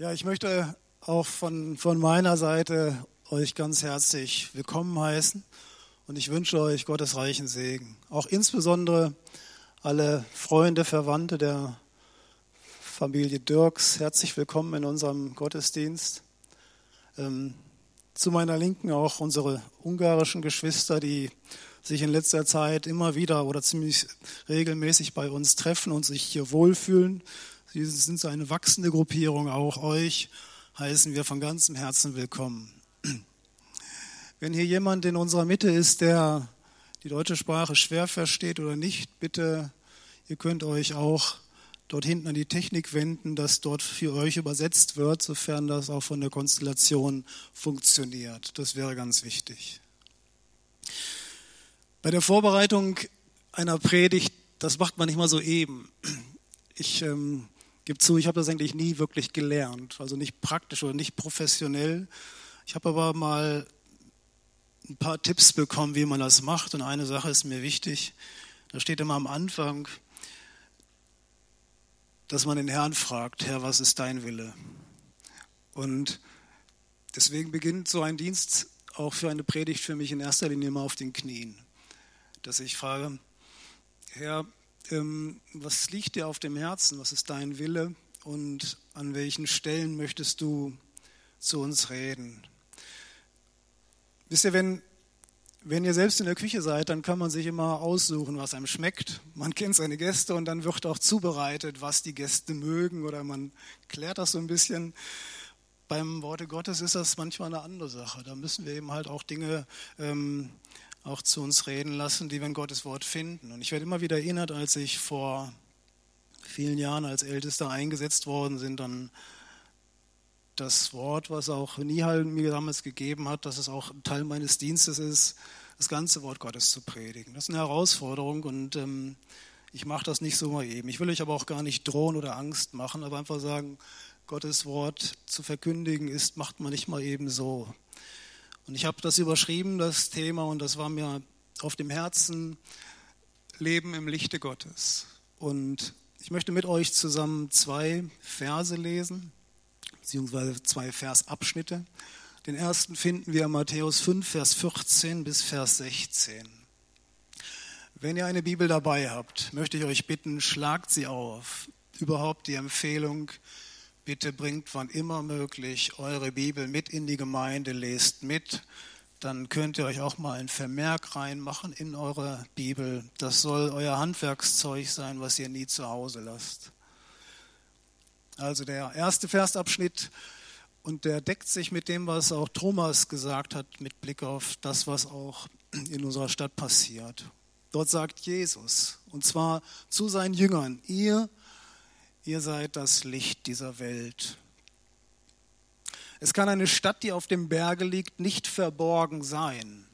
Ja, ich möchte auch von, von meiner Seite euch ganz herzlich willkommen heißen und ich wünsche euch Gottes reichen Segen. Auch insbesondere alle Freunde, Verwandte der Familie Dirks, herzlich willkommen in unserem Gottesdienst. Ähm, zu meiner Linken auch unsere ungarischen Geschwister, die sich in letzter Zeit immer wieder oder ziemlich regelmäßig bei uns treffen und sich hier wohlfühlen. Sie sind so eine wachsende Gruppierung. Auch euch heißen wir von ganzem Herzen willkommen. Wenn hier jemand in unserer Mitte ist, der die deutsche Sprache schwer versteht oder nicht, bitte, ihr könnt euch auch dort hinten an die Technik wenden, dass dort für euch übersetzt wird, sofern das auch von der Konstellation funktioniert. Das wäre ganz wichtig. Bei der Vorbereitung einer Predigt, das macht man nicht mal so eben. Ich ähm, gebe zu, ich habe das eigentlich nie wirklich gelernt, also nicht praktisch oder nicht professionell. Ich habe aber mal ein paar Tipps bekommen, wie man das macht. Und eine Sache ist mir wichtig. Da steht immer am Anfang, dass man den Herrn fragt, Herr, was ist dein Wille? Und deswegen beginnt so ein Dienst auch für eine Predigt für mich in erster Linie immer auf den Knien. Dass ich frage, Herr, was liegt dir auf dem Herzen? Was ist dein Wille? Und an welchen Stellen möchtest du zu uns reden? Wisst ihr, wenn, wenn ihr selbst in der Küche seid, dann kann man sich immer aussuchen, was einem schmeckt. Man kennt seine Gäste und dann wird auch zubereitet, was die Gäste mögen oder man klärt das so ein bisschen. Beim Worte Gottes ist das manchmal eine andere Sache. Da müssen wir eben halt auch Dinge ähm, auch zu uns reden lassen, die wir in Gottes Wort finden. Und ich werde immer wieder erinnert, als ich vor vielen Jahren als Ältester eingesetzt worden sind, dann das Wort, was auch Nihal mir damals gegeben hat, dass es auch Teil meines Dienstes ist, das ganze Wort Gottes zu predigen. Das ist eine Herausforderung und ähm, ich mache das nicht so mal eben. Ich will euch aber auch gar nicht drohen oder Angst machen, aber einfach sagen, Gottes Wort zu verkündigen ist, macht man nicht mal eben so. Und ich habe das überschrieben, das Thema, und das war mir auf dem Herzen, Leben im Lichte Gottes. Und ich möchte mit euch zusammen zwei Verse lesen, beziehungsweise zwei Versabschnitte. Den ersten finden wir in Matthäus 5, Vers 14 bis Vers 16. Wenn ihr eine Bibel dabei habt, möchte ich euch bitten, schlagt sie auf. Überhaupt die Empfehlung, Bitte bringt wann immer möglich eure Bibel mit in die Gemeinde, lest mit. Dann könnt ihr euch auch mal ein Vermerk reinmachen in eure Bibel. Das soll euer Handwerkszeug sein, was ihr nie zu Hause lasst. Also der erste Versabschnitt und der deckt sich mit dem, was auch Thomas gesagt hat, mit Blick auf das, was auch in unserer Stadt passiert. Dort sagt Jesus, und zwar zu seinen Jüngern, ihr ihr seid das Licht dieser Welt. Es kann eine Stadt, die auf dem Berge liegt, nicht verborgen sein.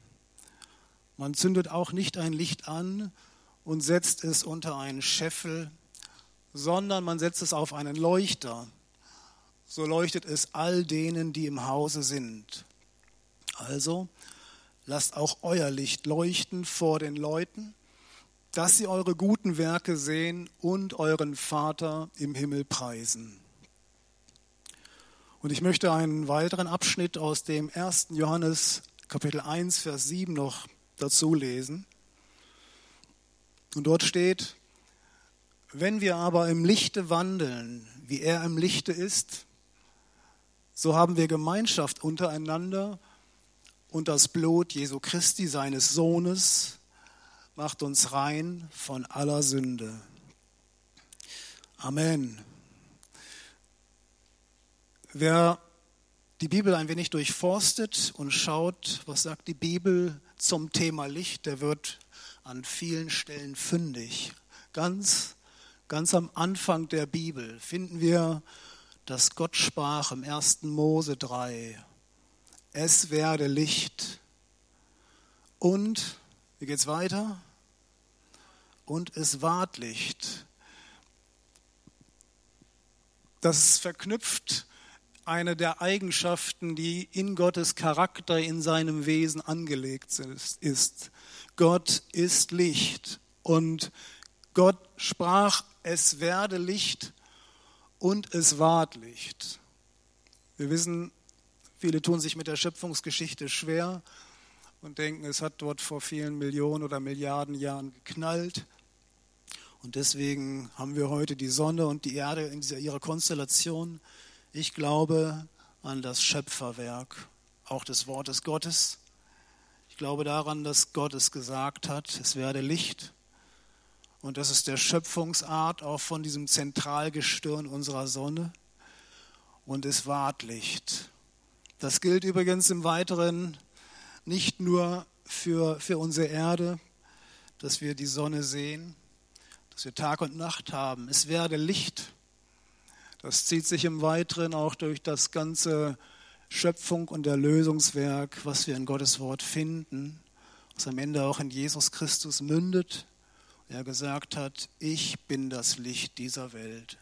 Man zündet auch nicht ein Licht an und setzt es unter einen Scheffel, sondern man setzt es auf einen Leuchter. So leuchtet es all denen, die im Hause sind. Also lasst auch euer Licht leuchten vor den Leuten, dass sie eure guten Werke sehen und euren Vater im Himmel preisen. Und ich möchte einen weiteren Abschnitt aus dem 1. Johannes Kapitel 1, Vers 7 noch dazu lesen. Und dort steht, wenn wir aber im Lichte wandeln, wie er im Lichte ist, so haben wir Gemeinschaft untereinander und das Blut Jesu Christi, seines Sohnes, macht uns rein von aller Sünde. Amen. Wer die Bibel ein wenig durchforstet und schaut, was sagt die Bibel zum Thema Licht, der wird an vielen Stellen fündig. Ganz, ganz am Anfang der Bibel finden wir, dass Gott sprach im 1. Mose 3, es werde Licht. Und, wie geht es weiter? Und es ward Licht. Das verknüpft eine der Eigenschaften, die in Gottes Charakter, in seinem Wesen angelegt ist. Gott ist Licht und Gott sprach, es werde Licht und es ward Licht. Wir wissen, viele tun sich mit der Schöpfungsgeschichte schwer und denken, es hat dort vor vielen Millionen oder Milliarden Jahren geknallt. Und deswegen haben wir heute die Sonne und die Erde in dieser, ihrer Konstellation. Ich glaube an das Schöpferwerk, auch des Wortes Gottes. Ich glaube daran, dass Gott es gesagt hat, es werde Licht. Und das ist der Schöpfungsart auch von diesem Zentralgestirn unserer Sonne. Und es ward Licht. Das gilt übrigens im Weiteren nicht nur für, für unsere Erde, dass wir die Sonne sehen, dass wir Tag und Nacht haben. Es werde Licht. Das zieht sich im Weiteren auch durch das ganze Schöpfung und Erlösungswerk, was wir in Gottes Wort finden, was am Ende auch in Jesus Christus mündet. Er gesagt hat, ich bin das Licht dieser Welt.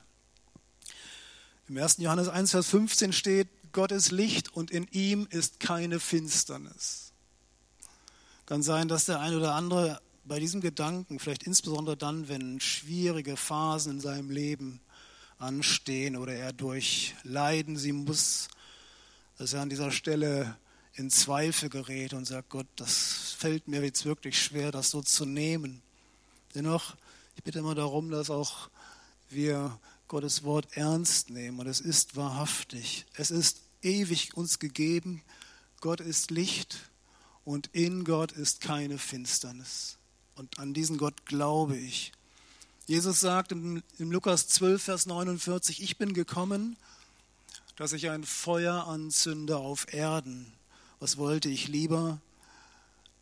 Im 1. Johannes 1, Vers 15 steht, Gott ist Licht und in ihm ist keine Finsternis. Kann sein, dass der eine oder andere bei diesem Gedanken, vielleicht insbesondere dann, wenn schwierige Phasen in seinem Leben anstehen oder er durch Leiden sie muss, dass er an dieser Stelle in Zweifel gerät und sagt, Gott, das fällt mir jetzt wirklich schwer, das so zu nehmen. Dennoch, ich bitte immer darum, dass auch wir Gottes Wort ernst nehmen und es ist wahrhaftig. Es ist ewig uns gegeben. Gott ist Licht und in Gott ist keine Finsternis. Und an diesen Gott glaube ich. Jesus sagt im, Lukas 12, Vers 49, ich bin gekommen, dass ich ein Feuer anzünde auf Erden. Was wollte ich lieber?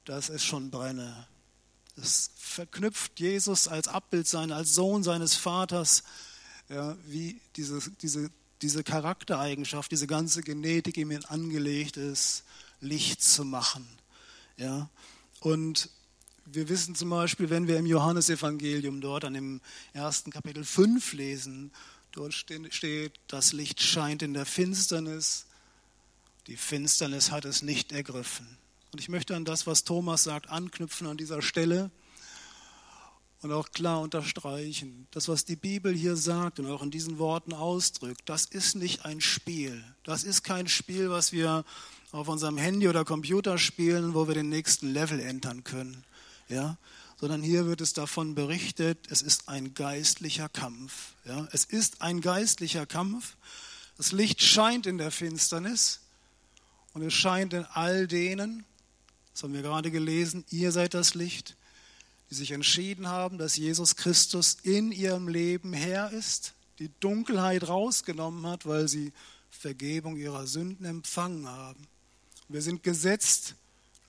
Dass es schon brenne. Das verknüpft Jesus als Abbild sein, als Sohn seines Vaters, ja, wie diese, diese, diese Charaktereigenschaft, diese ganze Genetik ihm angelegt ist, Licht zu machen. Ja? Und wir wissen zum Beispiel, wenn wir im Johannesevangelium dort an dem ersten Kapitel 5 lesen, dort steht, das Licht scheint in der Finsternis, die Finsternis hat es nicht ergriffen. Und ich möchte an das, was Thomas sagt, anknüpfen an dieser Stelle und auch klar unterstreichen, das, was die Bibel hier sagt und auch in diesen Worten ausdrückt, das ist nicht ein Spiel. Das ist kein Spiel, was wir auf unserem Handy oder Computer spielen, wo wir den nächsten Level entern können. Ja? Sondern hier wird es davon berichtet, es ist ein geistlicher Kampf. Ja? Es ist ein geistlicher Kampf. Das Licht scheint in der Finsternis und es scheint in all denen, das haben wir gerade gelesen, ihr seid das Licht, die sich entschieden haben, dass Jesus Christus in ihrem Leben Herr ist, die Dunkelheit rausgenommen hat, weil sie Vergebung ihrer Sünden empfangen haben. Wir sind gesetzt,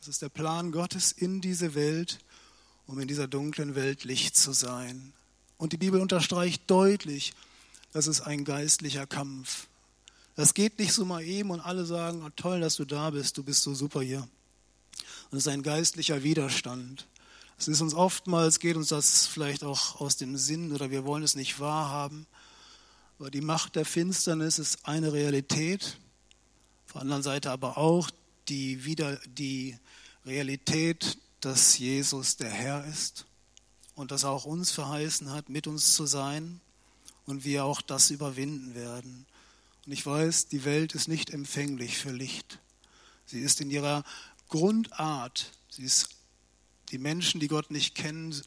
das ist der Plan Gottes, in diese Welt, um in dieser dunklen Welt Licht zu sein. Und die Bibel unterstreicht deutlich, das ist ein geistlicher Kampf. Das geht nicht so mal eben und alle sagen, oh, toll, dass du da bist, du bist so super hier. Und es ist ein geistlicher Widerstand. Es ist uns oftmals, geht uns das vielleicht auch aus dem Sinn oder wir wollen es nicht wahrhaben. Aber die Macht der Finsternis ist eine Realität. Auf der anderen Seite aber auch die, wieder, die Realität, dass Jesus der Herr ist und dass er auch uns verheißen hat, mit uns zu sein und wir auch das überwinden werden. Und ich weiß, die Welt ist nicht empfänglich für Licht. Sie ist in ihrer Grundart, sie ist, die Menschen, die Gott nicht kennen,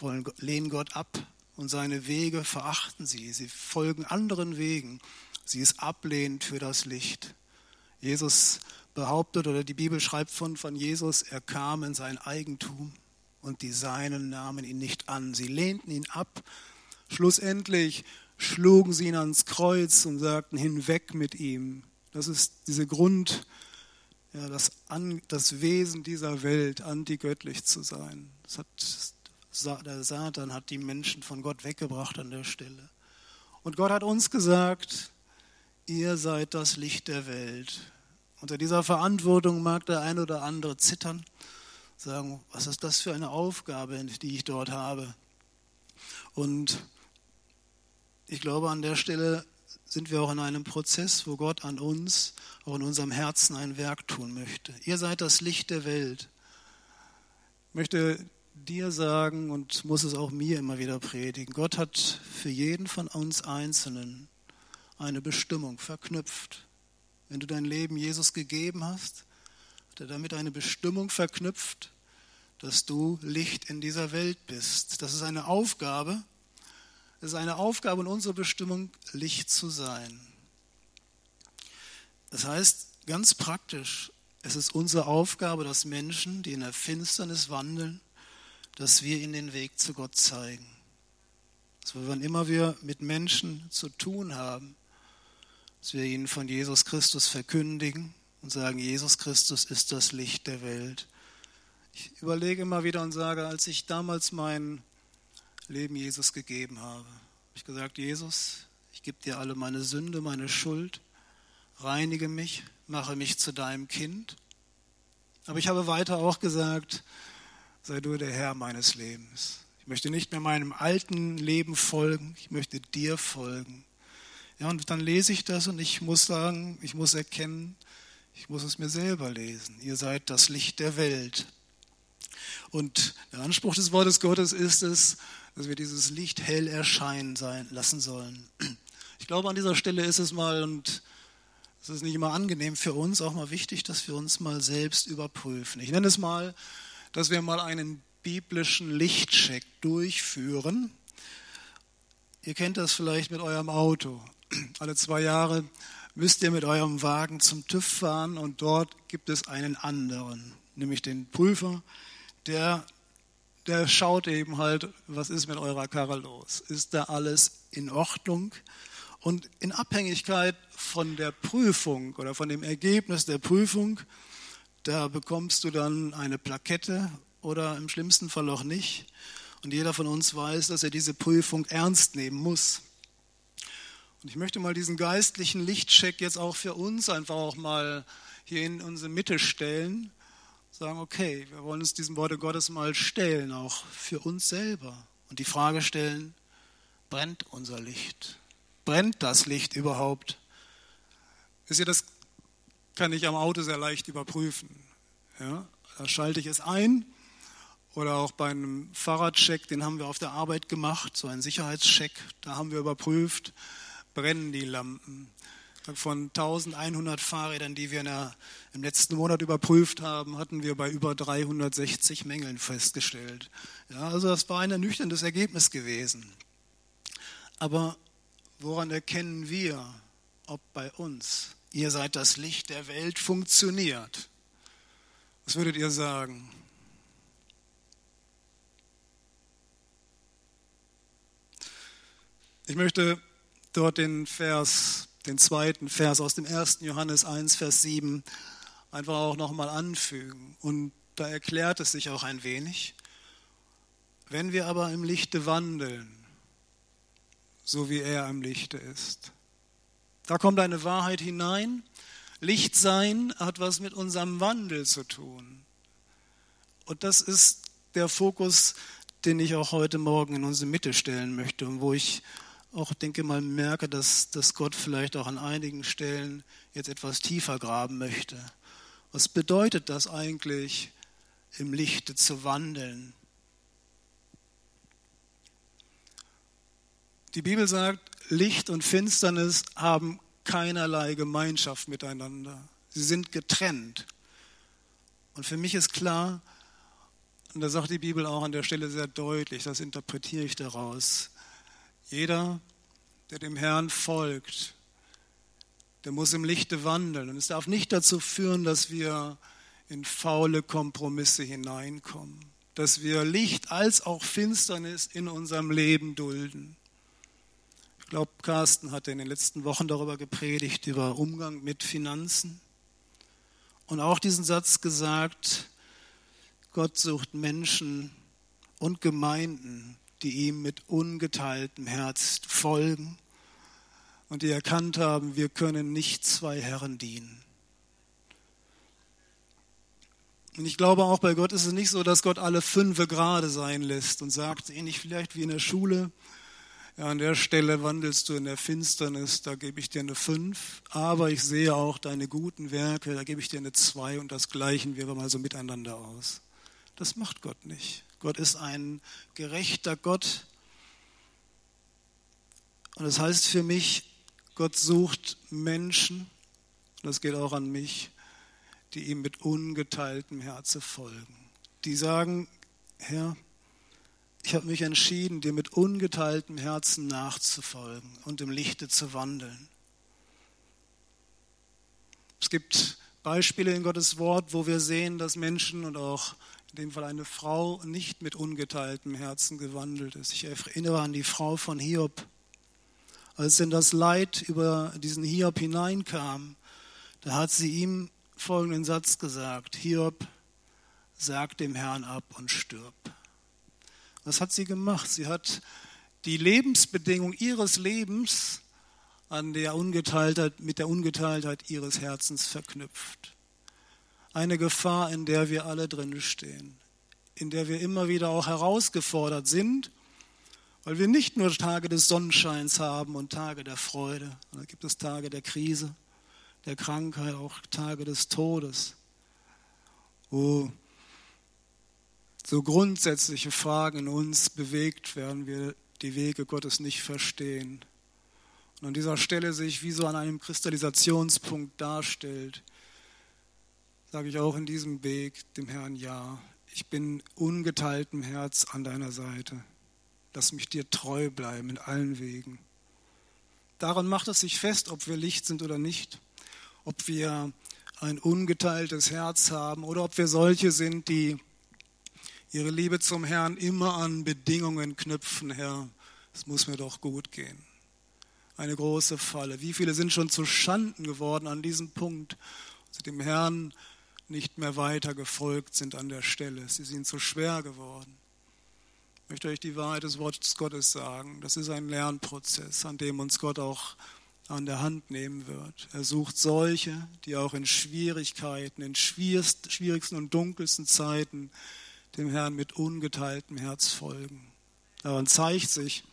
wollen, lehnen Gott ab und seine Wege verachten sie. Sie folgen anderen Wegen. Sie ist ablehnend für das Licht. Jesus behauptet oder die Bibel schreibt von, von Jesus, er kam in sein Eigentum und die Seinen nahmen ihn nicht an. Sie lehnten ihn ab. Schlussendlich schlugen sie ihn ans Kreuz und sagten, hinweg mit ihm. Das ist diese Grund, ja, das, an, das Wesen dieser Welt, antigöttlich zu sein. Das hat, der Satan hat die Menschen von Gott weggebracht an der Stelle. Und Gott hat uns gesagt, ihr seid das Licht der Welt. Unter dieser Verantwortung mag der eine oder andere zittern, sagen, was ist das für eine Aufgabe, die ich dort habe? Und ich glaube, an der Stelle sind wir auch in einem Prozess, wo Gott an uns, auch in unserem Herzen ein Werk tun möchte. Ihr seid das Licht der Welt. Ich möchte dir sagen und muss es auch mir immer wieder predigen. Gott hat für jeden von uns Einzelnen eine Bestimmung verknüpft. Wenn du dein Leben Jesus gegeben hast, hat er damit eine Bestimmung verknüpft, dass du Licht in dieser Welt bist. Das ist eine Aufgabe. Es ist eine Aufgabe und unsere Bestimmung, Licht zu sein. Das heißt ganz praktisch, es ist unsere Aufgabe, dass Menschen, die in der Finsternis wandeln, dass wir ihnen den Weg zu Gott zeigen. Dass wir, wann immer wir mit Menschen zu tun haben, dass wir ihnen von Jesus Christus verkündigen und sagen, Jesus Christus ist das Licht der Welt. Ich überlege immer wieder und sage, als ich damals mein Leben Jesus gegeben habe, habe ich gesagt, Jesus, ich gebe dir alle meine Sünde, meine Schuld, reinige mich, mache mich zu deinem Kind. Aber ich habe weiter auch gesagt, sei du der Herr meines Lebens. Ich möchte nicht mehr meinem alten Leben folgen, ich möchte dir folgen. Ja, und dann lese ich das und ich muss sagen, ich muss erkennen, ich muss es mir selber lesen. Ihr seid das Licht der Welt. Und der Anspruch des Wortes Gottes ist es, dass wir dieses Licht hell erscheinen sein, lassen sollen. Ich glaube, an dieser Stelle ist es mal, und es ist nicht immer angenehm für uns, auch mal wichtig, dass wir uns mal selbst überprüfen. Ich nenne es mal, dass wir mal einen biblischen Lichtcheck durchführen. Ihr kennt das vielleicht mit eurem Auto alle zwei Jahre müsst ihr mit eurem Wagen zum TÜV fahren und dort gibt es einen anderen, nämlich den Prüfer, der, der schaut eben halt, was ist mit eurer Karre los? Ist da alles in Ordnung? Und in Abhängigkeit von der Prüfung oder von dem Ergebnis der Prüfung, da bekommst du dann eine Plakette oder im schlimmsten Fall auch nicht. Und jeder von uns weiß, dass er diese Prüfung ernst nehmen muss. Und ich möchte mal diesen geistlichen Lichtcheck jetzt auch für uns einfach auch mal hier in unsere Mitte stellen. Sagen, okay, wir wollen uns diesem Worte Gottes mal stellen, auch für uns selber. Und die Frage stellen, brennt unser Licht? Brennt das Licht überhaupt? Wisst ihr, das kann ich am Auto sehr leicht überprüfen. Ja, da schalte ich es ein. Oder auch bei einem Fahrradcheck, den haben wir auf der Arbeit gemacht, so einen Sicherheitscheck. Da haben wir überprüft, brennen die Lampen. Von 1100 Fahrrädern, die wir der, im letzten Monat überprüft haben, hatten wir bei über 360 Mängeln festgestellt. Ja, also das war ein ernüchterndes Ergebnis gewesen. Aber woran erkennen wir, ob bei uns, ihr seid das Licht der Welt, funktioniert? Was würdet ihr sagen? Ich möchte dort den Vers, den zweiten Vers aus dem 1. Johannes 1, Vers 7 einfach auch nochmal anfügen. Und da erklärt es sich auch ein wenig. Wenn wir aber im Lichte wandeln, so wie er im Lichte ist, da kommt eine Wahrheit hinein. Licht sein hat was mit unserem Wandel zu tun. Und das ist der Fokus, den ich auch heute Morgen in unsere Mitte stellen möchte und wo ich auch, denke mal, merke, dass, dass Gott vielleicht auch an einigen Stellen jetzt etwas tiefer graben möchte. Was bedeutet das eigentlich, im Lichte zu wandeln? Die Bibel sagt, Licht und Finsternis haben keinerlei Gemeinschaft miteinander. Sie sind getrennt. Und für mich ist klar, und da sagt die Bibel auch an der Stelle sehr deutlich, das interpretiere ich daraus, jeder, der dem Herrn folgt, der muss im Lichte wandeln. Und es darf nicht dazu führen, dass wir in faule Kompromisse hineinkommen, dass wir Licht als auch Finsternis in unserem Leben dulden. Ich glaube, Carsten hatte in den letzten Wochen darüber gepredigt, über Umgang mit Finanzen. Und auch diesen Satz gesagt, Gott sucht Menschen und Gemeinden, die ihm mit ungeteiltem Herz folgen und die erkannt haben, wir können nicht zwei Herren dienen. Und ich glaube auch bei Gott ist es nicht so, dass Gott alle fünfe gerade sein lässt und sagt, ähnlich vielleicht wie in der Schule, ja, an der Stelle wandelst du in der Finsternis, da gebe ich dir eine fünf, aber ich sehe auch deine guten Werke, da gebe ich dir eine zwei und das gleichen wir mal so miteinander aus. Das macht Gott nicht. Gott ist ein gerechter Gott. Und das heißt für mich, Gott sucht Menschen, das geht auch an mich, die ihm mit ungeteiltem Herzen folgen. Die sagen, Herr, ich habe mich entschieden, dir mit ungeteiltem Herzen nachzufolgen und im Lichte zu wandeln. Es gibt Beispiele in Gottes Wort, wo wir sehen, dass Menschen und auch in dem Fall eine Frau nicht mit ungeteiltem Herzen gewandelt ist. Ich erinnere an die Frau von Hiob. Als in das Leid über diesen Hiob hineinkam, da hat sie ihm folgenden Satz gesagt, Hiob, sag dem Herrn ab und stirb. Was hat sie gemacht? Sie hat die Lebensbedingung ihres Lebens an der Ungeteiltheit, mit der Ungeteiltheit ihres Herzens verknüpft. Eine Gefahr, in der wir alle drin stehen, in der wir immer wieder auch herausgefordert sind, weil wir nicht nur Tage des Sonnenscheins haben und Tage der Freude, da gibt es Tage der Krise, der Krankheit, auch Tage des Todes, wo so grundsätzliche Fragen in uns bewegt werden, wir die Wege Gottes nicht verstehen. Und an dieser Stelle sich wie so an einem Kristallisationspunkt darstellt, sage ich auch in diesem Weg dem Herrn Ja. Ich bin ungeteiltem Herz an deiner Seite. Lass mich dir treu bleiben in allen Wegen. Daran macht es sich fest, ob wir Licht sind oder nicht ob wir ein ungeteiltes Herz haben oder ob wir solche sind, die ihre Liebe zum Herrn immer an Bedingungen knüpfen, Herr, es muss mir doch gut gehen. Eine große Falle. Wie viele sind schon zu Schanden geworden an diesem Punkt, sie dem Herrn nicht mehr weiter gefolgt sind an der Stelle. Sie sind zu schwer geworden. Ich möchte euch die Wahrheit des Wortes Gottes sagen. Das ist ein Lernprozess, an dem uns Gott auch an der Hand nehmen wird. Er sucht solche, die auch in Schwierigkeiten, in schwierigsten und dunkelsten Zeiten dem Herrn mit ungeteiltem Herz folgen. Daran zeigt sich,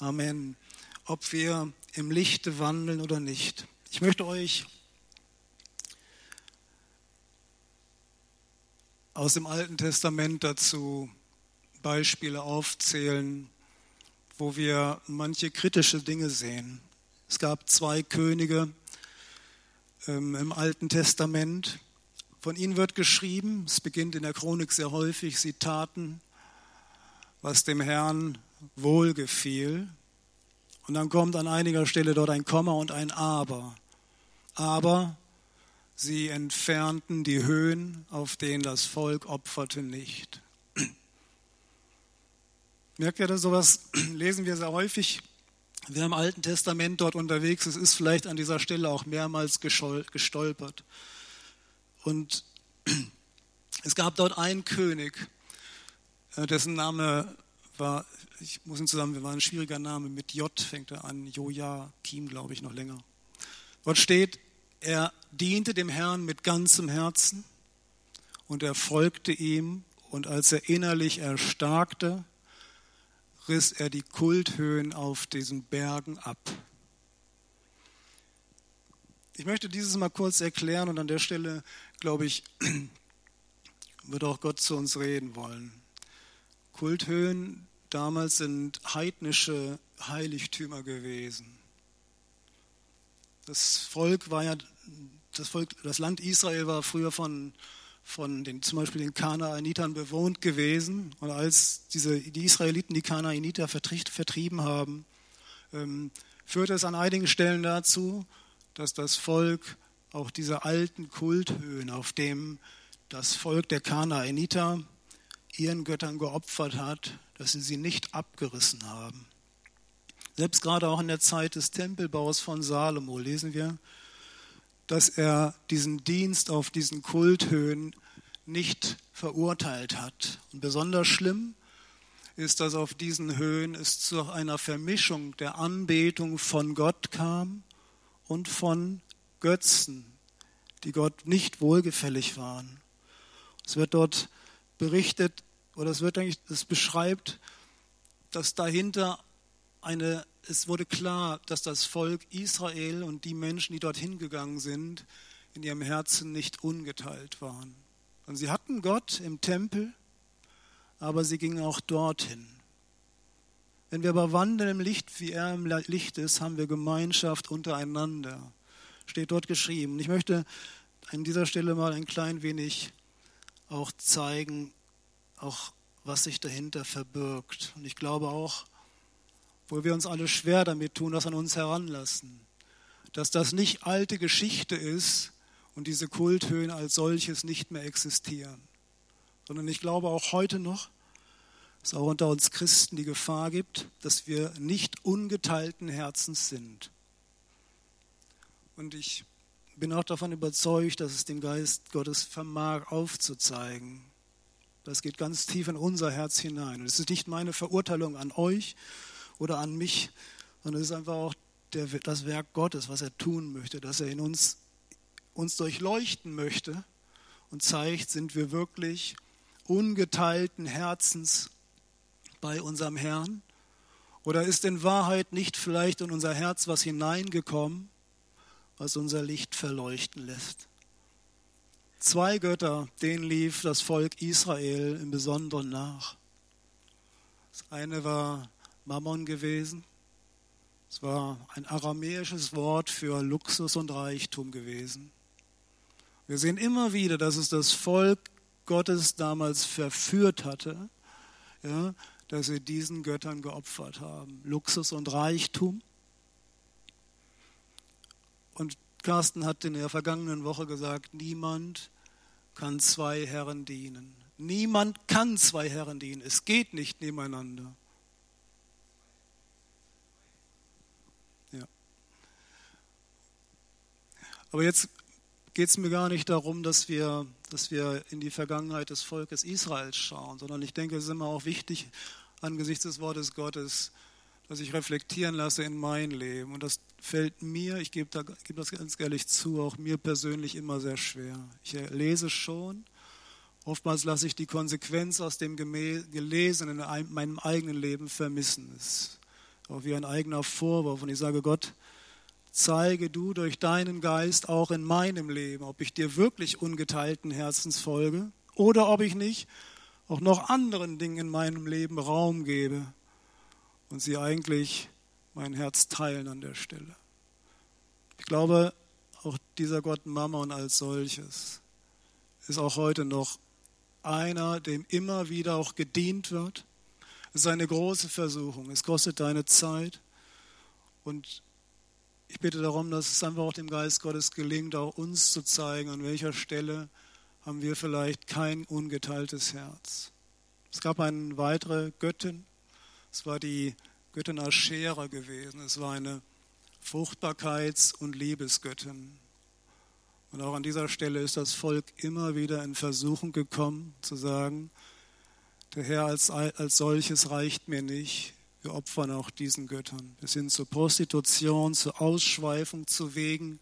Amen, ob wir im Lichte wandeln oder nicht. Ich möchte euch aus dem Alten Testament dazu Beispiele aufzählen, wo wir manche kritische Dinge sehen. Es gab zwei Könige ähm, im Alten Testament. Von ihnen wird geschrieben, es beginnt in der Chronik sehr häufig, sie taten, was dem Herrn wohlgefiel. Und dann kommt an einiger Stelle dort ein Komma und ein Aber. Aber sie entfernten die Höhen, auf denen das Volk opferte, nicht. Merkt ihr das? Sowas lesen wir sehr häufig Wer im Alten Testament dort unterwegs ist, ist vielleicht an dieser Stelle auch mehrmals gestolpert. Und es gab dort einen König, äh, dessen Name war, ich muss ihn zusammen, war ein schwieriger Name, mit J fängt er an, Kim, glaube ich, noch länger. Dort steht, er diente dem Herrn mit ganzem Herzen und er folgte ihm und als er innerlich erstarkte, riss er die Kulthöhen auf diesen Bergen ab. Ich möchte dieses mal kurz erklären und an der Stelle, glaube ich, wird auch Gott zu uns reden wollen. Kulthöhen damals sind heidnische Heiligtümer gewesen. Das Volk war ja, das, Volk, das Land Israel war früher von von den, zum Beispiel den Kanaanitern bewohnt gewesen. Und als diese, die Israeliten die Kanaaniter vertrieben haben, ähm, führte es an einigen Stellen dazu, dass das Volk auch diese alten Kulthöhen, auf dem das Volk der Kanaaniter ihren Göttern geopfert hat, dass sie sie nicht abgerissen haben. Selbst gerade auch in der Zeit des Tempelbaus von Salomo lesen wir, dass er diesen Dienst auf diesen Kulthöhen nicht verurteilt hat. Und besonders schlimm ist, dass auf diesen Höhen es zu einer Vermischung der Anbetung von Gott kam und von Götzen, die Gott nicht wohlgefällig waren. Es wird dort berichtet, oder es wird eigentlich, es beschreibt, dass dahinter eine es wurde klar, dass das Volk Israel und die Menschen, die dorthin gegangen sind, in ihrem Herzen nicht ungeteilt waren. Und sie hatten Gott im Tempel, aber sie gingen auch dorthin. Wenn wir aber wandeln im Licht, wie er im Licht ist, haben wir Gemeinschaft untereinander. Steht dort geschrieben. Ich möchte an dieser Stelle mal ein klein wenig auch zeigen, auch was sich dahinter verbirgt. Und ich glaube auch, wo wir uns alle schwer damit tun, das an uns heranlassen, dass das nicht alte Geschichte ist und diese Kulthöhen als solches nicht mehr existieren, sondern ich glaube auch heute noch, dass auch unter uns Christen die Gefahr gibt, dass wir nicht ungeteilten Herzens sind. Und ich bin auch davon überzeugt, dass es dem Geist Gottes vermag aufzuzeigen. Das geht ganz tief in unser Herz hinein. Und es ist nicht meine Verurteilung an euch oder an mich, sondern es ist einfach auch der, das Werk Gottes, was er tun möchte, dass er in uns, uns durchleuchten möchte und zeigt, sind wir wirklich ungeteilten Herzens bei unserem Herrn? Oder ist in Wahrheit nicht vielleicht in unser Herz was hineingekommen, was unser Licht verleuchten lässt. Zwei Götter, denen lief das Volk Israel im Besonderen nach. Das eine war Mammon gewesen. Es war ein aramäisches Wort für Luxus und Reichtum gewesen. Wir sehen immer wieder, dass es das Volk Gottes damals verführt hatte, ja, dass sie diesen Göttern geopfert haben. Luxus und Reichtum. Und Carsten hat in der vergangenen Woche gesagt, niemand kann zwei Herren dienen. Niemand kann zwei Herren dienen. Es geht nicht nebeneinander. Aber jetzt geht es mir gar nicht darum, dass wir, dass wir in die Vergangenheit des Volkes Israels schauen, sondern ich denke, es ist immer auch wichtig, angesichts des Wortes Gottes, dass ich reflektieren lasse in mein Leben. Und das fällt mir, ich gebe, da, gebe das ganz ehrlich zu, auch mir persönlich immer sehr schwer. Ich lese schon, oftmals lasse ich die Konsequenz aus dem Gelesenen in meinem eigenen Leben vermissen. Es ist auch wie ein eigener Vorwurf. Und ich sage Gott, zeige du durch deinen Geist auch in meinem Leben, ob ich dir wirklich ungeteilten Herzens folge oder ob ich nicht auch noch anderen Dingen in meinem Leben Raum gebe und sie eigentlich mein Herz teilen an der Stelle. Ich glaube, auch dieser Gott Mammon als solches ist auch heute noch einer, dem immer wieder auch gedient wird. Es ist eine große Versuchung. Es kostet deine Zeit. Und ich bitte darum, dass es einfach auch dem Geist Gottes gelingt, auch uns zu zeigen, an welcher Stelle haben wir vielleicht kein ungeteiltes Herz. Es gab eine weitere Göttin, es war die Göttin Aschera gewesen. Es war eine Fruchtbarkeits- und Liebesgöttin. Und auch an dieser Stelle ist das Volk immer wieder in Versuchung gekommen, zu sagen, der Herr als, als solches reicht mir nicht. Wir opfern auch diesen Göttern. Bis hin zur Prostitution, zur Ausschweifung, zu Wegen,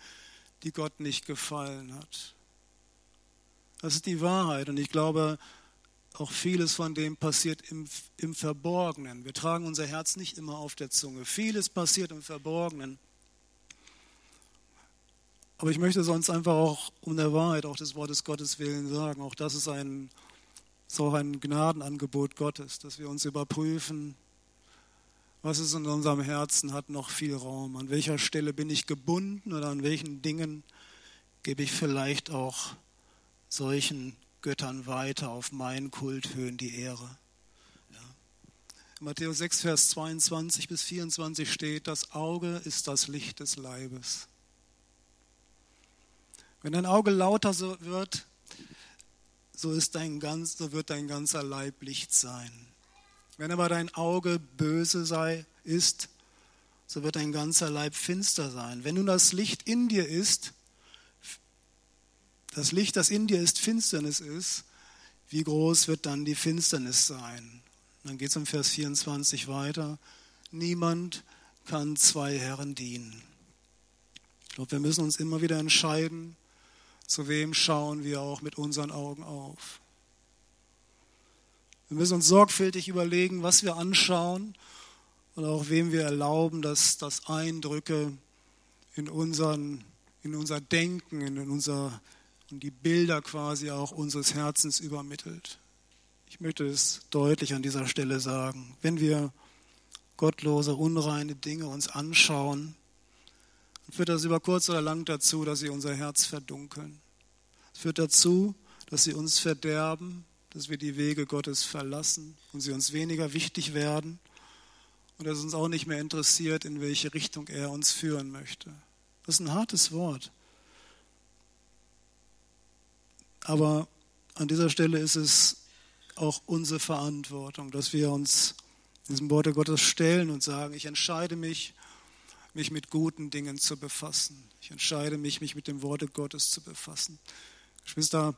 die Gott nicht gefallen hat. Das ist die Wahrheit. Und ich glaube, auch vieles von dem passiert im, im Verborgenen. Wir tragen unser Herz nicht immer auf der Zunge. Vieles passiert im Verborgenen. Aber ich möchte sonst einfach auch um der Wahrheit, auch des Wortes Gottes willen sagen, auch das ist ein, ist auch ein Gnadenangebot Gottes, dass wir uns überprüfen, was ist in unserem Herzen, hat noch viel Raum. An welcher Stelle bin ich gebunden oder an welchen Dingen gebe ich vielleicht auch solchen Göttern weiter auf meinen Kulthöhen die Ehre. Ja. Matthäus 6, Vers 22 bis 24 steht, das Auge ist das Licht des Leibes. Wenn dein Auge lauter wird, so, ist dein ganz, so wird dein ganzer Leib Licht sein. Wenn aber dein Auge böse sei, ist, so wird dein ganzer Leib finster sein. Wenn nun das Licht in dir ist, das Licht, das in dir ist, Finsternis ist, wie groß wird dann die Finsternis sein? Dann geht es im Vers 24 weiter. Niemand kann zwei Herren dienen. Ich glaube, wir müssen uns immer wieder entscheiden, zu wem schauen wir auch mit unseren Augen auf. Wir müssen uns sorgfältig überlegen, was wir anschauen und auch wem wir erlauben, dass das Eindrücke in, unseren, in unser Denken, in unser und die Bilder quasi auch unseres Herzens übermittelt. Ich möchte es deutlich an dieser Stelle sagen. Wenn wir gottlose, unreine Dinge uns anschauen, führt das über kurz oder lang dazu, dass sie unser Herz verdunkeln. Es führt dazu, dass sie uns verderben, dass wir die Wege Gottes verlassen und sie uns weniger wichtig werden und dass es uns auch nicht mehr interessiert, in welche Richtung er uns führen möchte. Das ist ein hartes Wort. Aber an dieser Stelle ist es auch unsere Verantwortung, dass wir uns diesem Worte Gottes stellen und sagen, ich entscheide mich, mich mit guten Dingen zu befassen. Ich entscheide mich, mich mit dem Worte Gottes zu befassen. Geschwister,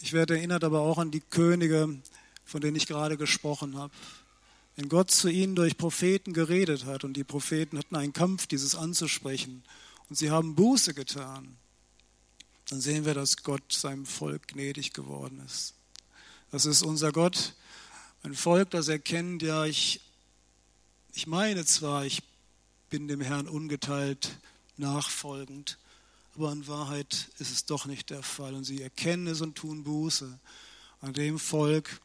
ich werde erinnert aber auch an die Könige, von denen ich gerade gesprochen habe. Wenn Gott zu ihnen durch Propheten geredet hat und die Propheten hatten einen Kampf, dieses anzusprechen und sie haben Buße getan, dann sehen wir, dass Gott seinem Volk gnädig geworden ist. Das ist unser Gott, ein Volk, das erkennt, ja, ich, ich meine zwar, ich bin dem Herrn ungeteilt nachfolgend, aber in Wahrheit ist es doch nicht der Fall. Und sie erkennen es und tun Buße. An dem Volk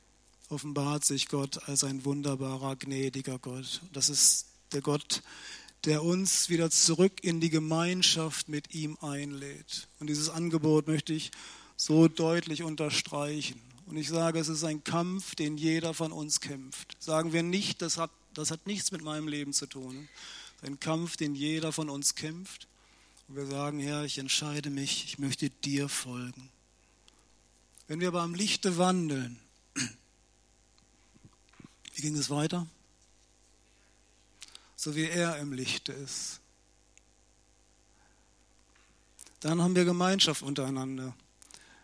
offenbart sich Gott als ein wunderbarer, gnädiger Gott. Das ist der Gott, der uns wieder zurück in die Gemeinschaft mit ihm einlädt. Und dieses Angebot möchte ich so deutlich unterstreichen. Und ich sage, es ist ein Kampf, den jeder von uns kämpft. Sagen wir nicht, das hat, das hat nichts mit meinem Leben zu tun. Ein Kampf, den jeder von uns kämpft. Und wir sagen, Herr, ich entscheide mich, ich möchte dir folgen. Wenn wir aber am Lichte wandeln, wie ging es weiter? So wie er im Lichte ist. Dann haben wir Gemeinschaft untereinander.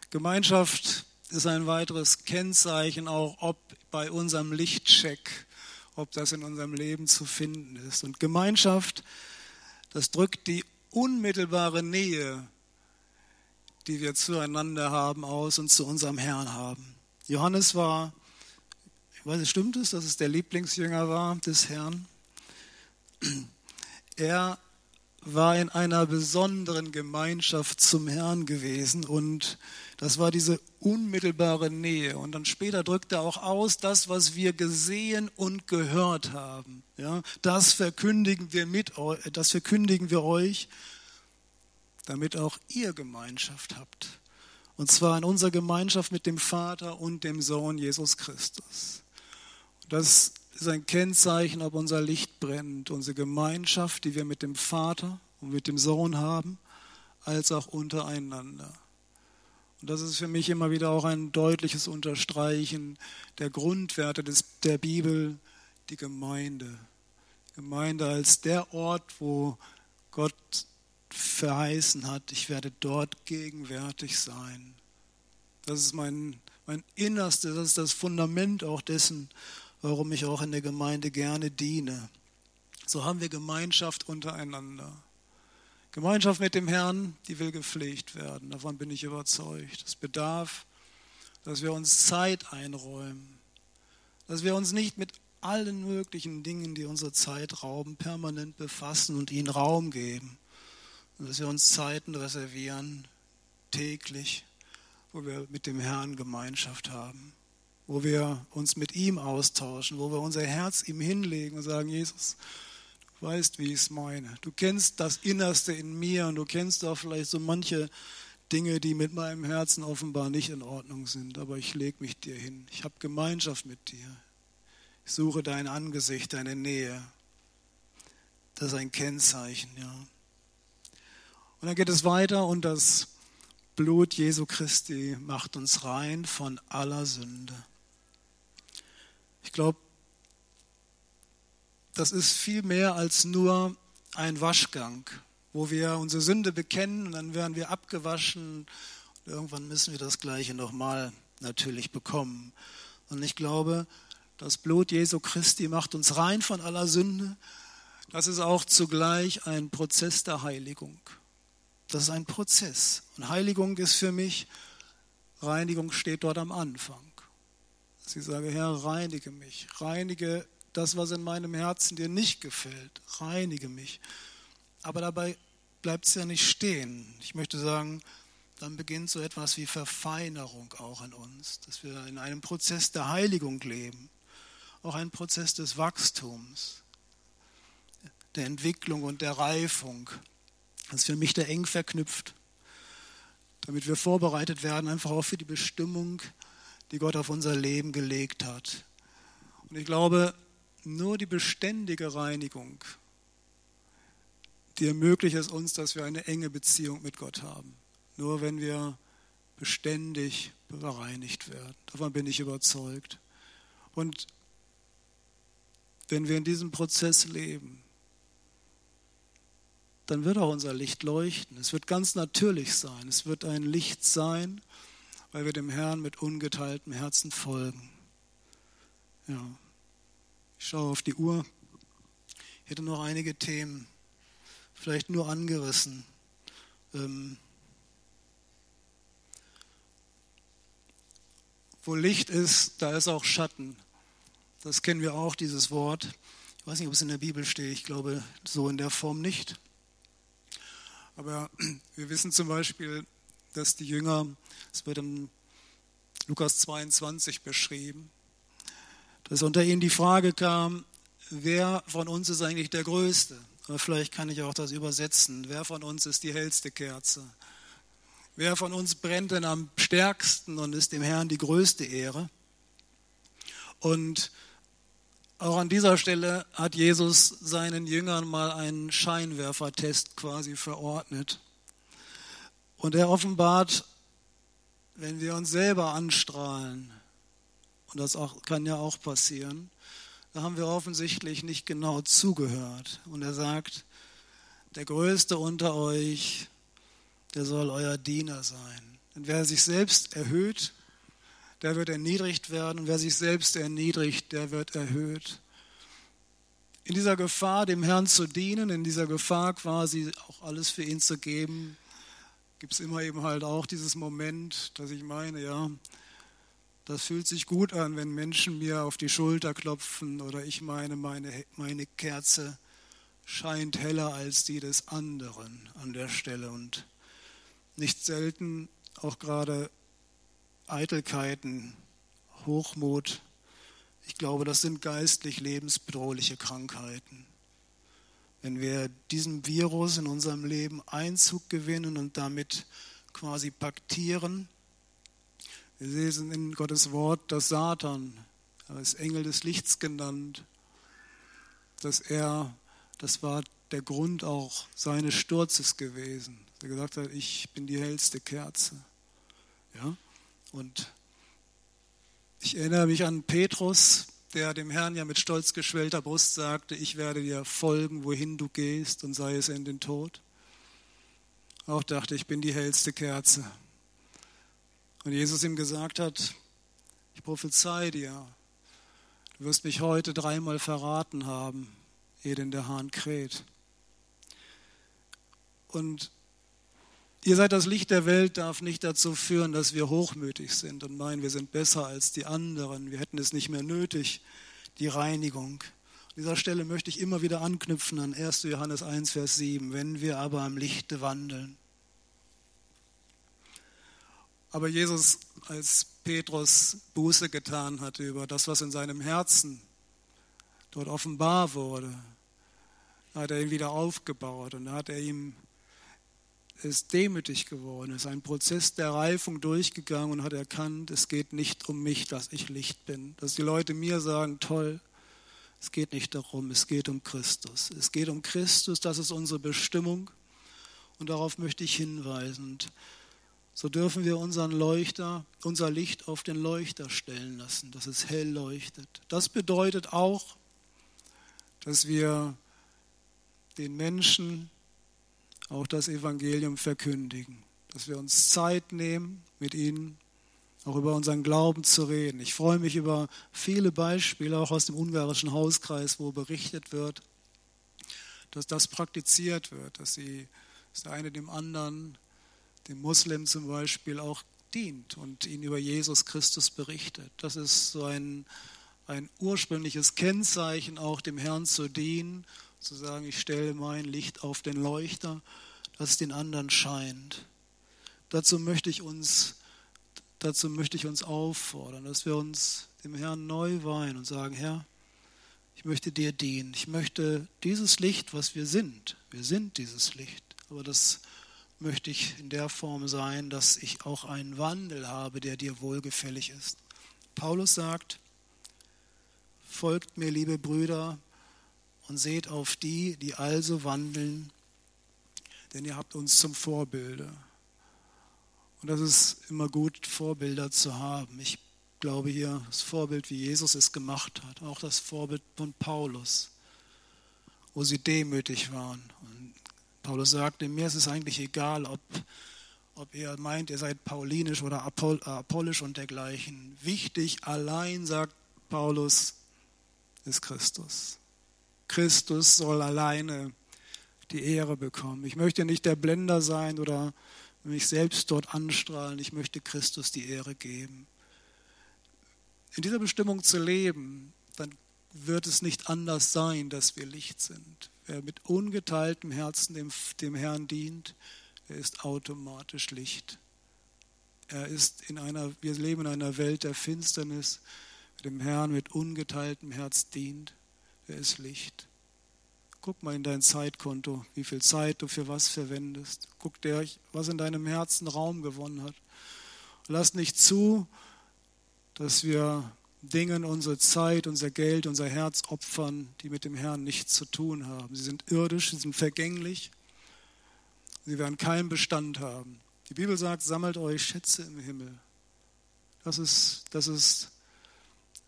Gemeinschaft ist ein weiteres Kennzeichen auch, ob bei unserem Lichtcheck, ob das in unserem Leben zu finden ist. Und Gemeinschaft, das drückt die unmittelbare Nähe, die wir zueinander haben, aus und zu unserem Herrn haben. Johannes war, ich weiß nicht, stimmt es, dass es der Lieblingsjünger war des Herrn? Er war in einer besonderen Gemeinschaft zum Herrn gewesen und das war diese unmittelbare Nähe. Und dann später drückt er auch aus, das, was wir gesehen und gehört haben. Ja, das verkündigen wir mit euch, das verkündigen wir euch, damit auch ihr Gemeinschaft habt. Und zwar in unserer Gemeinschaft mit dem Vater und dem Sohn Jesus Christus. Das ist ein Kennzeichen, ob unser Licht brennt, unsere Gemeinschaft, die wir mit dem Vater und mit dem Sohn haben, als auch untereinander. Und das ist für mich immer wieder auch ein deutliches Unterstreichen der Grundwerte des, der Bibel, die Gemeinde. Gemeinde als der Ort, wo Gott verheißen hat, ich werde dort gegenwärtig sein. Das ist mein, mein Innerstes, das ist das Fundament auch dessen, warum ich auch in der Gemeinde gerne diene. So haben wir Gemeinschaft untereinander. Gemeinschaft mit dem Herrn, die will gepflegt werden. Davon bin ich überzeugt. Es bedarf, dass wir uns Zeit einräumen. Dass wir uns nicht mit allen möglichen Dingen, die unsere Zeit rauben, permanent befassen und ihnen Raum geben. Und dass wir uns Zeiten reservieren, täglich, wo wir mit dem Herrn Gemeinschaft haben. Wo wir uns mit ihm austauschen, wo wir unser Herz ihm hinlegen und sagen, Jesus, weißt, wie ich es meine. Du kennst das Innerste in mir und du kennst auch vielleicht so manche Dinge, die mit meinem Herzen offenbar nicht in Ordnung sind. Aber ich lege mich dir hin. Ich habe Gemeinschaft mit dir. Ich suche dein Angesicht, deine Nähe. Das ist ein Kennzeichen, ja. Und dann geht es weiter und das Blut Jesu Christi macht uns rein von aller Sünde. Ich glaube, das ist viel mehr als nur ein Waschgang, wo wir unsere Sünde bekennen und dann werden wir abgewaschen. Und irgendwann müssen wir das Gleiche nochmal natürlich bekommen. Und ich glaube, das Blut Jesu Christi macht uns rein von aller Sünde. Das ist auch zugleich ein Prozess der Heiligung. Das ist ein Prozess. Und Heiligung ist für mich, Reinigung steht dort am Anfang. Sie sage, Herr, reinige mich, reinige das, was in meinem Herzen dir nicht gefällt. Reinige mich. Aber dabei bleibt es ja nicht stehen. Ich möchte sagen, dann beginnt so etwas wie Verfeinerung auch in uns, dass wir in einem Prozess der Heiligung leben, auch ein Prozess des Wachstums, der Entwicklung und der Reifung. Das ist für mich der eng verknüpft, damit wir vorbereitet werden, einfach auch für die Bestimmung, die Gott auf unser Leben gelegt hat. Und ich glaube, nur die beständige Reinigung, die ermöglicht es uns, dass wir eine enge Beziehung mit Gott haben. Nur wenn wir beständig bereinigt werden. Davon bin ich überzeugt. Und wenn wir in diesem Prozess leben, dann wird auch unser Licht leuchten. Es wird ganz natürlich sein. Es wird ein Licht sein, weil wir dem Herrn mit ungeteiltem Herzen folgen. Ja. Ich schaue auf die Uhr. Ich hätte noch einige Themen, vielleicht nur angerissen. Ähm, wo Licht ist, da ist auch Schatten. Das kennen wir auch, dieses Wort. Ich weiß nicht, ob es in der Bibel steht. Ich glaube, so in der Form nicht. Aber wir wissen zum Beispiel, dass die Jünger, es wird in Lukas 22 beschrieben, dass unter ihnen die Frage kam, wer von uns ist eigentlich der Größte? Aber vielleicht kann ich auch das übersetzen. Wer von uns ist die hellste Kerze? Wer von uns brennt denn am stärksten und ist dem Herrn die größte Ehre? Und auch an dieser Stelle hat Jesus seinen Jüngern mal einen Scheinwerfertest quasi verordnet. Und er offenbart, wenn wir uns selber anstrahlen, und das auch, kann ja auch passieren, da haben wir offensichtlich nicht genau zugehört. Und er sagt, der Größte unter euch, der soll euer Diener sein. Und wer sich selbst erhöht, der wird erniedrigt werden. Und wer sich selbst erniedrigt, der wird erhöht. In dieser Gefahr, dem Herrn zu dienen, in dieser Gefahr quasi auch alles für ihn zu geben, gibt es immer eben halt auch dieses Moment, dass ich meine, ja, das fühlt sich gut an, wenn Menschen mir auf die Schulter klopfen oder ich meine, meine, meine Kerze scheint heller als die des anderen an der Stelle. Und nicht selten auch gerade Eitelkeiten, Hochmut. Ich glaube, das sind geistlich lebensbedrohliche Krankheiten. Wenn wir diesem Virus in unserem Leben Einzug gewinnen und damit quasi paktieren, wir lesen in Gottes Wort, dass Satan, als Engel des Lichts genannt, dass er, das war der Grund auch seines Sturzes gewesen. Er gesagt hat, ich bin die hellste Kerze. Ja? Und ich erinnere mich an Petrus, der dem Herrn ja mit stolz geschwellter Brust sagte, ich werde dir folgen, wohin du gehst und sei es in den Tod. Auch dachte, ich bin die hellste Kerze. Und Jesus ihm gesagt hat, ich prophezei dir, du wirst mich heute dreimal verraten haben, ehe denn der Hahn kräht. Und Ihr seid das Licht der Welt, darf nicht dazu führen, dass wir hochmütig sind und meinen, wir sind besser als die anderen. Wir hätten es nicht mehr nötig, die Reinigung. An dieser Stelle möchte ich immer wieder anknüpfen an 1. Johannes 1, Vers 7. Wenn wir aber am Lichte wandeln. Aber Jesus, als Petrus Buße getan hatte über das, was in seinem Herzen dort offenbar wurde, hat er ihn wieder aufgebaut und hat er ihm ist demütig geworden, ist ein Prozess der Reifung durchgegangen und hat erkannt, es geht nicht um mich, dass ich Licht bin. Dass die Leute mir sagen, toll, es geht nicht darum, es geht um Christus. Es geht um Christus, das ist unsere Bestimmung und darauf möchte ich hinweisen. Und so dürfen wir unseren Leuchter, unser Licht auf den Leuchter stellen lassen, dass es hell leuchtet. Das bedeutet auch, dass wir den Menschen auch das Evangelium verkündigen, dass wir uns Zeit nehmen, mit ihnen auch über unseren Glauben zu reden. Ich freue mich über viele Beispiele, auch aus dem ungarischen Hauskreis, wo berichtet wird, dass das praktiziert wird, dass, sie, dass der eine dem anderen, dem Muslim zum Beispiel, auch dient und ihn über Jesus Christus berichtet. Das ist so ein, ein ursprüngliches Kennzeichen, auch dem Herrn zu dienen zu sagen, ich stelle mein Licht auf den Leuchter, dass es den anderen scheint. Dazu möchte ich uns, dazu möchte ich uns auffordern, dass wir uns dem Herrn neu weihen und sagen, Herr, Ich möchte dir dienen. Ich möchte dieses Licht, was wir sind, wir sind dieses Licht, aber das möchte ich in der Form sein, dass ich auch einen Wandel habe, der dir wohlgefällig ist. Paulus sagt, folgt mir, liebe Brüder, und seht auf die, die also wandeln, denn ihr habt uns zum Vorbilde. Und das ist immer gut, Vorbilder zu haben. Ich glaube hier das Vorbild, wie Jesus es gemacht hat, auch das Vorbild von Paulus, wo sie demütig waren. Und Paulus sagte, mir ist es eigentlich egal, ob, ob ihr meint, ihr seid paulinisch oder apollisch und dergleichen. Wichtig allein, sagt Paulus, ist Christus. Christus soll alleine die Ehre bekommen. Ich möchte nicht der Blender sein oder mich selbst dort anstrahlen. Ich möchte Christus die Ehre geben. In dieser Bestimmung zu leben, dann wird es nicht anders sein, dass wir Licht sind. Wer mit ungeteiltem Herzen dem, dem Herrn dient, der ist automatisch Licht. Er ist in einer, wir leben in einer Welt der Finsternis. Wer dem Herrn mit ungeteiltem Herz dient, der ist Licht. Guck mal in dein Zeitkonto, wie viel Zeit du für was verwendest. Guck dir, was in deinem Herzen Raum gewonnen hat. Lass nicht zu, dass wir Dingen unsere Zeit, unser Geld, unser Herz opfern, die mit dem Herrn nichts zu tun haben. Sie sind irdisch, sie sind vergänglich. Sie werden keinen Bestand haben. Die Bibel sagt, sammelt euch Schätze im Himmel. Das ist, das ist,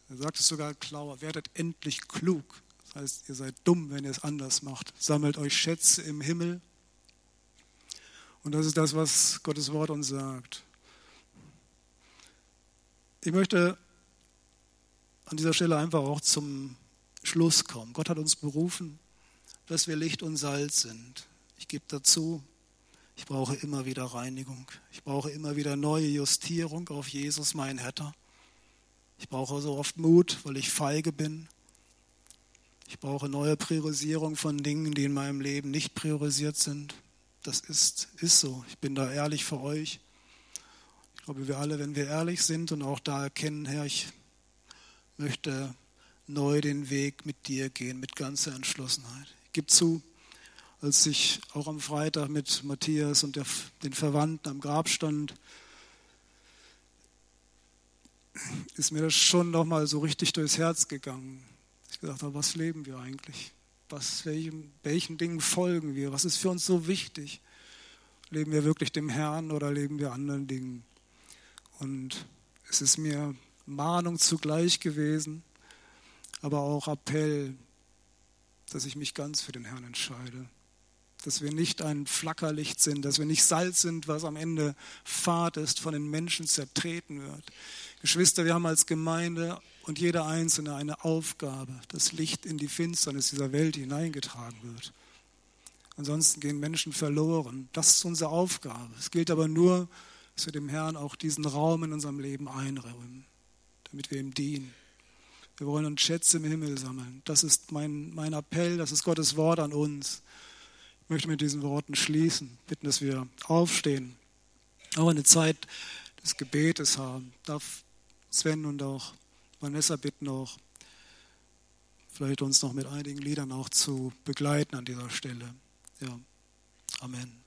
er sagt es sogar klauer, werdet endlich klug. Heißt, ihr seid dumm, wenn ihr es anders macht. Sammelt euch Schätze im Himmel. Und das ist das, was Gottes Wort uns sagt. Ich möchte an dieser Stelle einfach auch zum Schluss kommen. Gott hat uns berufen, dass wir Licht und Salz sind. Ich gebe dazu, ich brauche immer wieder Reinigung. Ich brauche immer wieder neue Justierung auf Jesus, mein Retter. Ich brauche so oft Mut, weil ich feige bin. Ich brauche neue Priorisierung von Dingen, die in meinem Leben nicht priorisiert sind. Das ist, ist so. Ich bin da ehrlich für euch. Ich glaube, wir alle, wenn wir ehrlich sind und auch da erkennen, Herr, ich möchte neu den Weg mit dir gehen, mit ganzer Entschlossenheit. Ich gebe zu, als ich auch am Freitag mit Matthias und der, den Verwandten am Grab stand, ist mir das schon nochmal so richtig durchs Herz gegangen. Ich gesagt habe, was leben wir eigentlich? Was, welchen, welchen Dingen folgen wir? Was ist für uns so wichtig? Leben wir wirklich dem Herrn oder leben wir anderen Dingen? Und es ist mir Mahnung zugleich gewesen, aber auch Appell, dass ich mich ganz für den Herrn entscheide. Dass wir nicht ein Flackerlicht sind, dass wir nicht Salz sind, was am Ende Fahrt ist, von den Menschen zertreten wird. Geschwister, wir haben als Gemeinde und jeder Einzelne eine Aufgabe, dass Licht in die Finsternis dieser Welt hineingetragen wird. Ansonsten gehen Menschen verloren. Das ist unsere Aufgabe. Es gilt aber nur, dass wir dem Herrn auch diesen Raum in unserem Leben einräumen, damit wir ihm dienen. Wir wollen uns Schätze im Himmel sammeln. Das ist mein, mein Appell, das ist Gottes Wort an uns. Ich möchte mit diesen Worten schließen, bitten, dass wir aufstehen, auch eine Zeit des Gebetes haben. Darf Sven und auch Vanessa bitten auch, vielleicht uns noch mit einigen Liedern auch zu begleiten an dieser Stelle. Ja, Amen.